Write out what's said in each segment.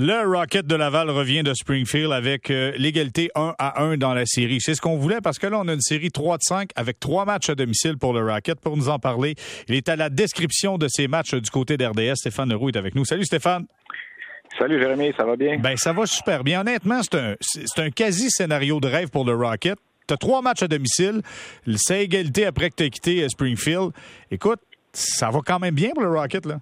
Le Rocket de Laval revient de Springfield avec euh, l'égalité 1 à 1 dans la série. C'est ce qu'on voulait parce que là, on a une série 3 de 5 avec trois matchs à domicile pour le Rocket. Pour nous en parler, il est à la description de ces matchs du côté d'RDS. Stéphane Leroux est avec nous. Salut Stéphane. Salut Jérémy, ça va bien? Ben, ça va super bien. Honnêtement, c'est un, c'est un quasi-scénario de rêve pour le Rocket. Tu as trois matchs à domicile. C'est égalité après que tu as quitté Springfield. Écoute, ça va quand même bien pour le Rocket, là.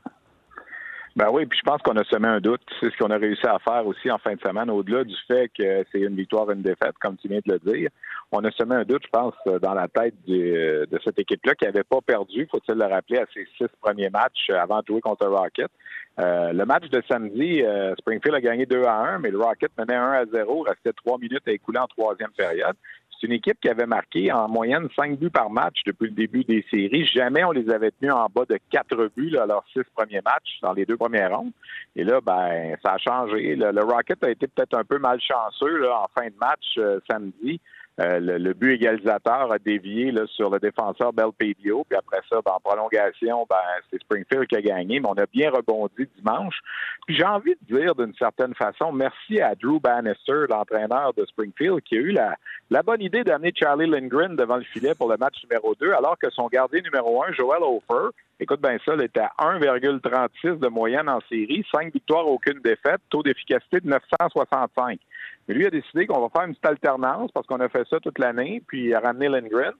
Ben oui, puis je pense qu'on a semé un doute. C'est ce qu'on a réussi à faire aussi en fin de semaine, au-delà du fait que c'est une victoire, une défaite, comme tu viens de le dire. On a semé un doute, je pense, dans la tête de cette équipe-là qui n'avait pas perdu, faut-il le rappeler, à ses six premiers matchs avant de jouer contre Rocket. Euh, le match de samedi, euh, Springfield a gagné 2 à 1, mais le Rocket menait 1 à 0, restait trois minutes à écouler en troisième période. C'est une équipe qui avait marqué en moyenne cinq buts par match depuis le début des séries. Jamais on les avait tenus en bas de quatre buts là, leurs six premiers matchs dans les deux premières rondes. Et là, ben, ça a changé. Le, Rocket a été peut-être un peu malchanceux là, en fin de match euh, samedi. Euh, le, but égalisateur a dévié sur le défenseur Belpedio. Puis après ça, ben, en prolongation, ben, c'est Springfield qui a gagné, mais on a bien rebondi dimanche. Puis j'ai envie de dire d'une certaine façon, merci à Drew Bannister, l'entraîneur de Springfield, qui a eu la, la bonne idée d'amener Charlie Lindgren devant le filet pour le match numéro 2, alors que son gardien numéro 1, Joel Hofer, écoute bien ça, il était à 1,36 de moyenne en série, 5 victoires, aucune défaite, taux d'efficacité de 965. Mais lui a décidé qu'on va faire une petite alternance parce qu'on a fait ça toute l'année, puis il a ramené Lindgren.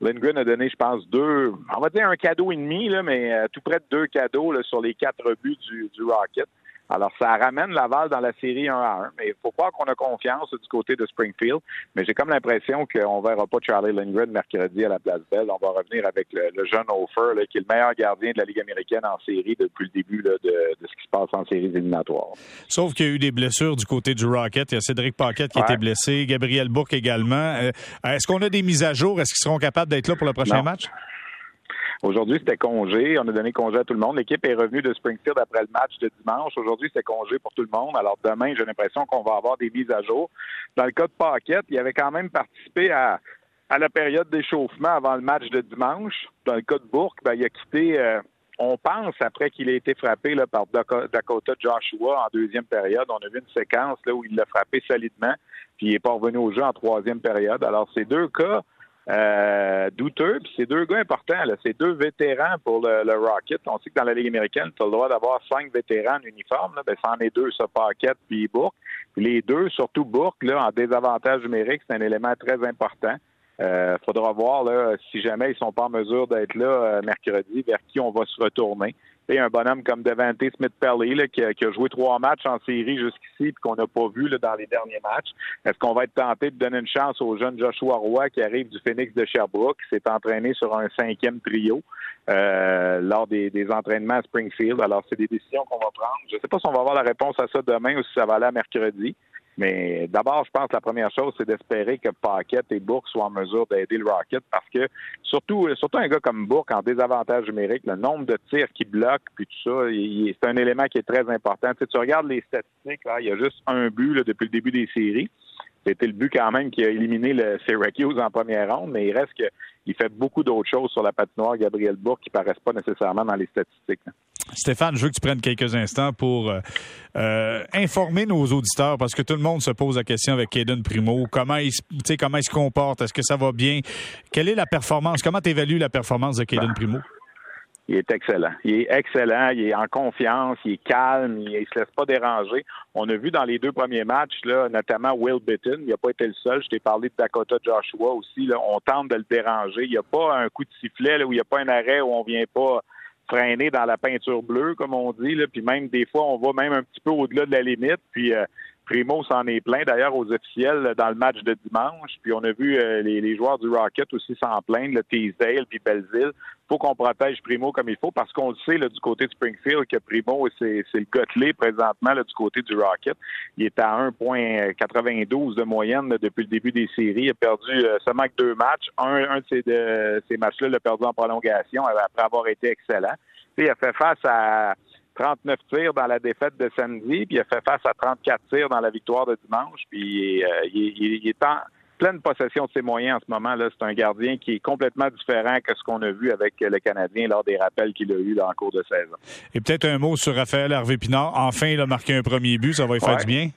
Lindgren a donné, je pense, deux, on va dire un cadeau et demi, là, mais euh, tout près de deux cadeaux là, sur les quatre buts du, du Rocket. Alors, ça ramène Laval dans la série 1 à 1. Mais il faut croire qu'on a confiance du côté de Springfield. Mais j'ai comme l'impression qu'on ne verra pas Charlie Lindgren mercredi à la Place Belle. On va revenir avec le, jeune Hofer, qui est le meilleur gardien de la Ligue américaine en série depuis le début de, ce qui se passe en séries éliminatoires. Sauf qu'il y a eu des blessures du côté du Rocket. Il y a Cédric Paquette qui a été blessé, Gabriel Bourque également. Euh, est-ce qu'on a des mises à jour? Est-ce qu'ils seront capables d'être là pour le prochain match? Aujourd'hui, c'était congé. On a donné congé à tout le monde. L'équipe est revenue de Springfield après le match de dimanche. Aujourd'hui, c'était congé pour tout le monde. Alors demain, j'ai l'impression qu'on va avoir des mises à jour. Dans le cas de Paquette, il avait quand même participé à, à la période d'échauffement avant le match de dimanche. Dans le cas de Bourque, ben, il a quitté, euh, on pense, après qu'il ait été frappé là, par Dakota Joshua en deuxième période. On a vu une séquence là, où il l'a frappé solidement, puis il n'est pas revenu au jeu en troisième période. Alors, ces deux cas euh, douteux. Puis c'est deux gars importants. C'est deux vétérans pour le, Rocket. On sait que dans la Ligue américaine, tu as le droit d'avoir cinq vétérans en uniforme. Là. Ben, c'en est deux, ça, Paquette puis Bourque. les deux, surtout Bourque, là, en désavantage numérique, c'est un élément très important. Il euh, faudra voir si jamais ils sont pas en mesure d'être là euh, mercredi, vers qui on va se retourner un bonhomme comme Devante Smith-Pelly qui, qui, a joué trois matchs en série jusqu'ici et qu'on n'a pas vu là, dans les derniers matchs. Est-ce qu'on va être tenté de donner une chance au jeune Joshua Roy qui arrive du Phoenix de Sherbrooke, qui s'est entraîné sur un cinquième trio euh, lors des, entraînements à Springfield? Alors, c'est des décisions qu'on va prendre. Je ne sais pas si on va avoir la réponse à ça demain ou si ça va aller à mercredi. Mais d'abord, je pense que la première chose, c'est d'espérer que Paquette et Bourque soient en mesure d'aider le Rocket parce que surtout, surtout un gars comme Bourque en désavantage numérique, le nombre de tirs qui bloquent puis tout ça, c'est un élément qui est très important. Tu, tu regardes les statistiques, il y a juste un but depuis le début des séries. C'était le but quand même qui a éliminé le Syracuse en première ronde, mais il reste qu'il fait beaucoup d'autres choses sur la patinoire, Gabriel Bourque, qui paraissent pas nécessairement dans les statistiques. Stéphane, je veux que tu prennes quelques instants pour euh, euh, informer nos auditeurs, parce que tout le monde se pose la question avec Caden Primo. Comment il, comment il se comporte? Est-ce que ça va bien? Quelle est la performance? Comment tu évalues la performance de Caden Primo? Il est excellent. Il est excellent. Il est en confiance. Il est calme. Il ne se laisse pas déranger. On a vu dans les deux premiers matchs, là, notamment Will Bitton. Il n'a pas été le seul. Je t'ai parlé de Dakota Joshua aussi. Là. On tente de le déranger. Il n'y a pas un coup de sifflet là, où il n'y a pas un arrêt où on vient pas freiner dans la peinture bleue, comme on dit. Là. Puis même des fois, on va même un petit peu au-delà de la limite. Puis euh, Primo s'en est plein d'ailleurs aux officiels dans le match de dimanche. Puis on a vu euh, les, joueurs du Rocket aussi s'en plaindre, le Teasdale puis Belleville. faut qu'on protège Primo comme il faut parce qu'on le sait là, du côté de Springfield que Primo, c'est le gotelé présentement là, du côté du Rocket. Il est à 1,92 de moyenne depuis le début des séries. Il a perdu euh, seulement que deux matchs. Un, de ces, ces matchs-là l'a perdu en prolongation après avoir été excellent. il a fait face à 39 tirs dans la défaite de samedi, puis il a fait face à 34 tirs dans la victoire de dimanche. Puis euh, il, est pleine possession de ses moyens en ce moment. là. C'est un gardien qui est complètement différent que ce qu'on a vu avec le Canadien lors des rappels qu'il a eu dans le cours de saison. Et peut-être un mot sur Raphaël Harvey-Pinard. Enfin, il a marqué un premier but. Ça va lui faire du bien?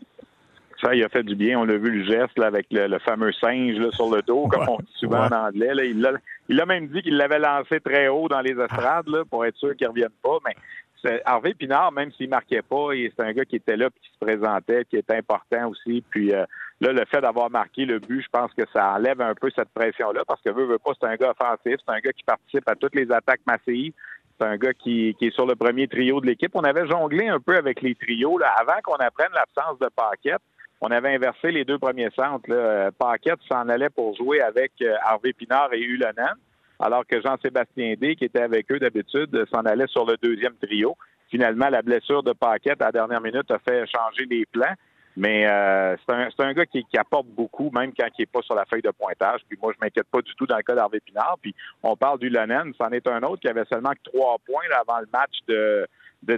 Ça, il a fait du bien. On a vu le geste là, avec le, fameux singe là, sur le dos, comme on dit souvent en anglais. Là. Il, a, il a même dit qu'il l'avait lancé très haut dans les estrades là, pour être sûr qu'il ne revienne pas. Mais Harvey Pinard, même s'il marquait pas, c'est un gars qui était là, qui se présentait, qui était important aussi. Puis euh, là, le fait d'avoir marqué le but, je pense que ça enlève un peu cette pression-là, parce que veut, veut pas, c'est un gars offensif, c'est un gars qui participe à toutes les attaques massives. C'est un gars qui, est sur le premier trio de l'équipe. On avait jonglé un peu avec les trios avant qu'on apprenne l'absence de Paquette. On avait inversé les deux premiers centres. Là. Paquette s'en allait pour jouer avec euh, Harvey Pinard et Ulanen alors que Jean-Sébastien D, qui était avec eux d'habitude, s'en allait sur le deuxième trio. Finalement, la blessure de Paquette à la dernière minute a fait changer les plans. Mais euh, c'est un, gars qui, apporte beaucoup, même quand il n'est pas sur la feuille de pointage. Puis moi, je m'inquiète pas du tout dans le cas d'Harvey Pinard. Puis on parle du Lennon, c'en est un autre qui avait seulement que trois points avant le match de,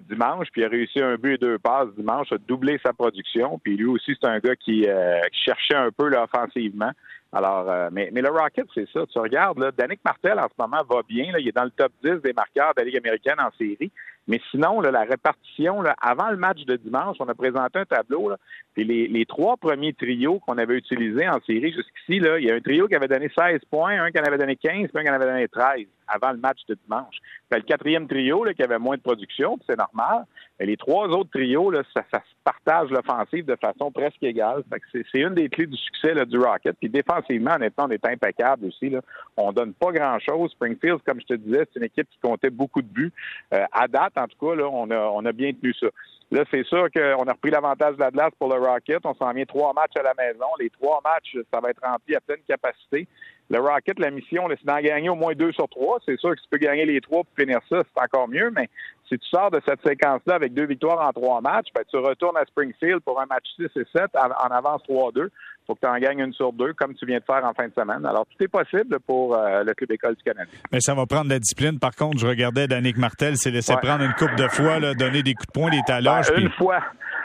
dimanche, puis il a réussi un but et deux passes dimanche, a doublé sa production. Puis lui aussi, c'est un gars qui, euh, cherchait un peu là, offensivement. Alors, euh, mais, mais le Rocket, c'est ça. Tu regardes, là, Danick Martel, en ce moment, va bien. Là, il est dans le top 10 des marqueurs de la Ligue américaine en série. Mais sinon, là, la répartition, là, avant le match de dimanche, on a présenté un tableau. Là, les, les trois premiers trios qu'on avait utilisés en série jusqu'ici, il y a un trio qui avait donné 16 points, un qui en avait donné 15, puis un qui en avait donné 13 avant le match de dimanche. Puis le quatrième trio là, qui avait moins de production, c'est normal. Mais les trois autres trios, là, ça, ça se partage l'offensive de façon presque égale. c'est, une des clés du succès là, du Rocket. Puis défensivement, honnêtement, on est impeccable aussi. Là. On donne pas grand-chose. Springfield, comme je te disais, c'est une équipe qui comptait beaucoup de buts. Euh, à date, en tout cas, là, on, a, bien tenu ça. Là, c'est sûr qu'on a repris l'avantage de la pour le Rocket. On s'en vient trois matchs à la maison. Les trois matchs, ça va être rempli à pleine capacité. Le Rocket, la mission, c'est d'en gagner au moins deux sur trois. C'est sûr que si tu peux gagner les trois pour finir ça, c'est encore mieux. Mais si tu sors de cette séquence-là avec deux victoires en trois matchs, ben, tu retournes à Springfield pour un match 6 et 7 en avance 3-2. Il faut que tu en gagnes une sur deux, comme tu viens de faire en fin de semaine. Alors, tout est possible pour euh, le Club École du Canada. Mais ça va prendre de la discipline. Par contre, je regardais Danick Martel s'est laissé prendre une coupe de fois, là, donner des coups de poing, des taloches. Ben, une fois.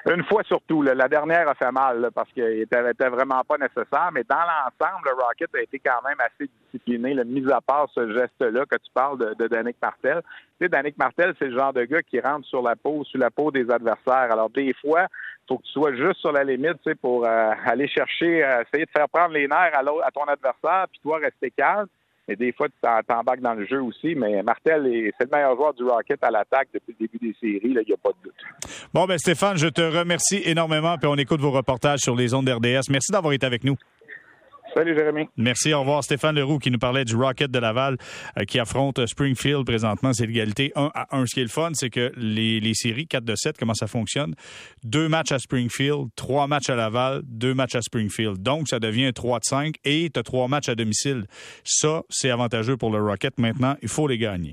Une fois surtout. La dernière a fait mal parce qu'elle était, vraiment pas nécessaire. Mais dans l'ensemble, le Rocket a été quand même assez discipliné, le mis à part ce geste-là que tu parles de, de Danick Martel. Tu sais, Danick Martel, c'est le genre de gars qui rentre sur la peau, sur la peau des adversaires. Alors, des fois, faut que tu sois juste sur la limite, tu sais, pour euh, aller chercher, euh, essayer de faire prendre les nerfs à, à ton adversaire, puis toi, rester calme. Mais des fois, tu t'embarques dans le jeu aussi. Mais Martel, c'est le meilleur joueur du Rocket à l'attaque depuis le début des séries. Il n'y a pas de doute. Bon, ben Stéphane, je te remercie énormément. Puis on écoute vos reportages sur les ondes d'RDS. Merci d'avoir été avec nous. Salut Jérémy. Merci, au revoir. Stéphane Leroux qui nous parlait du Rocket de Laval euh, qui affronte Springfield présentement. C'est l'égalité 1 à 1. Ce qui est le fun, c'est que les, séries 4 de 7, comment ça fonctionne? Deux matchs à Springfield, trois matchs à Laval, deux matchs à Springfield. Donc, ça devient 3 de 5 et tu as trois matchs à domicile. Ça, c'est avantageux pour le Rocket. Maintenant, il faut les gagner.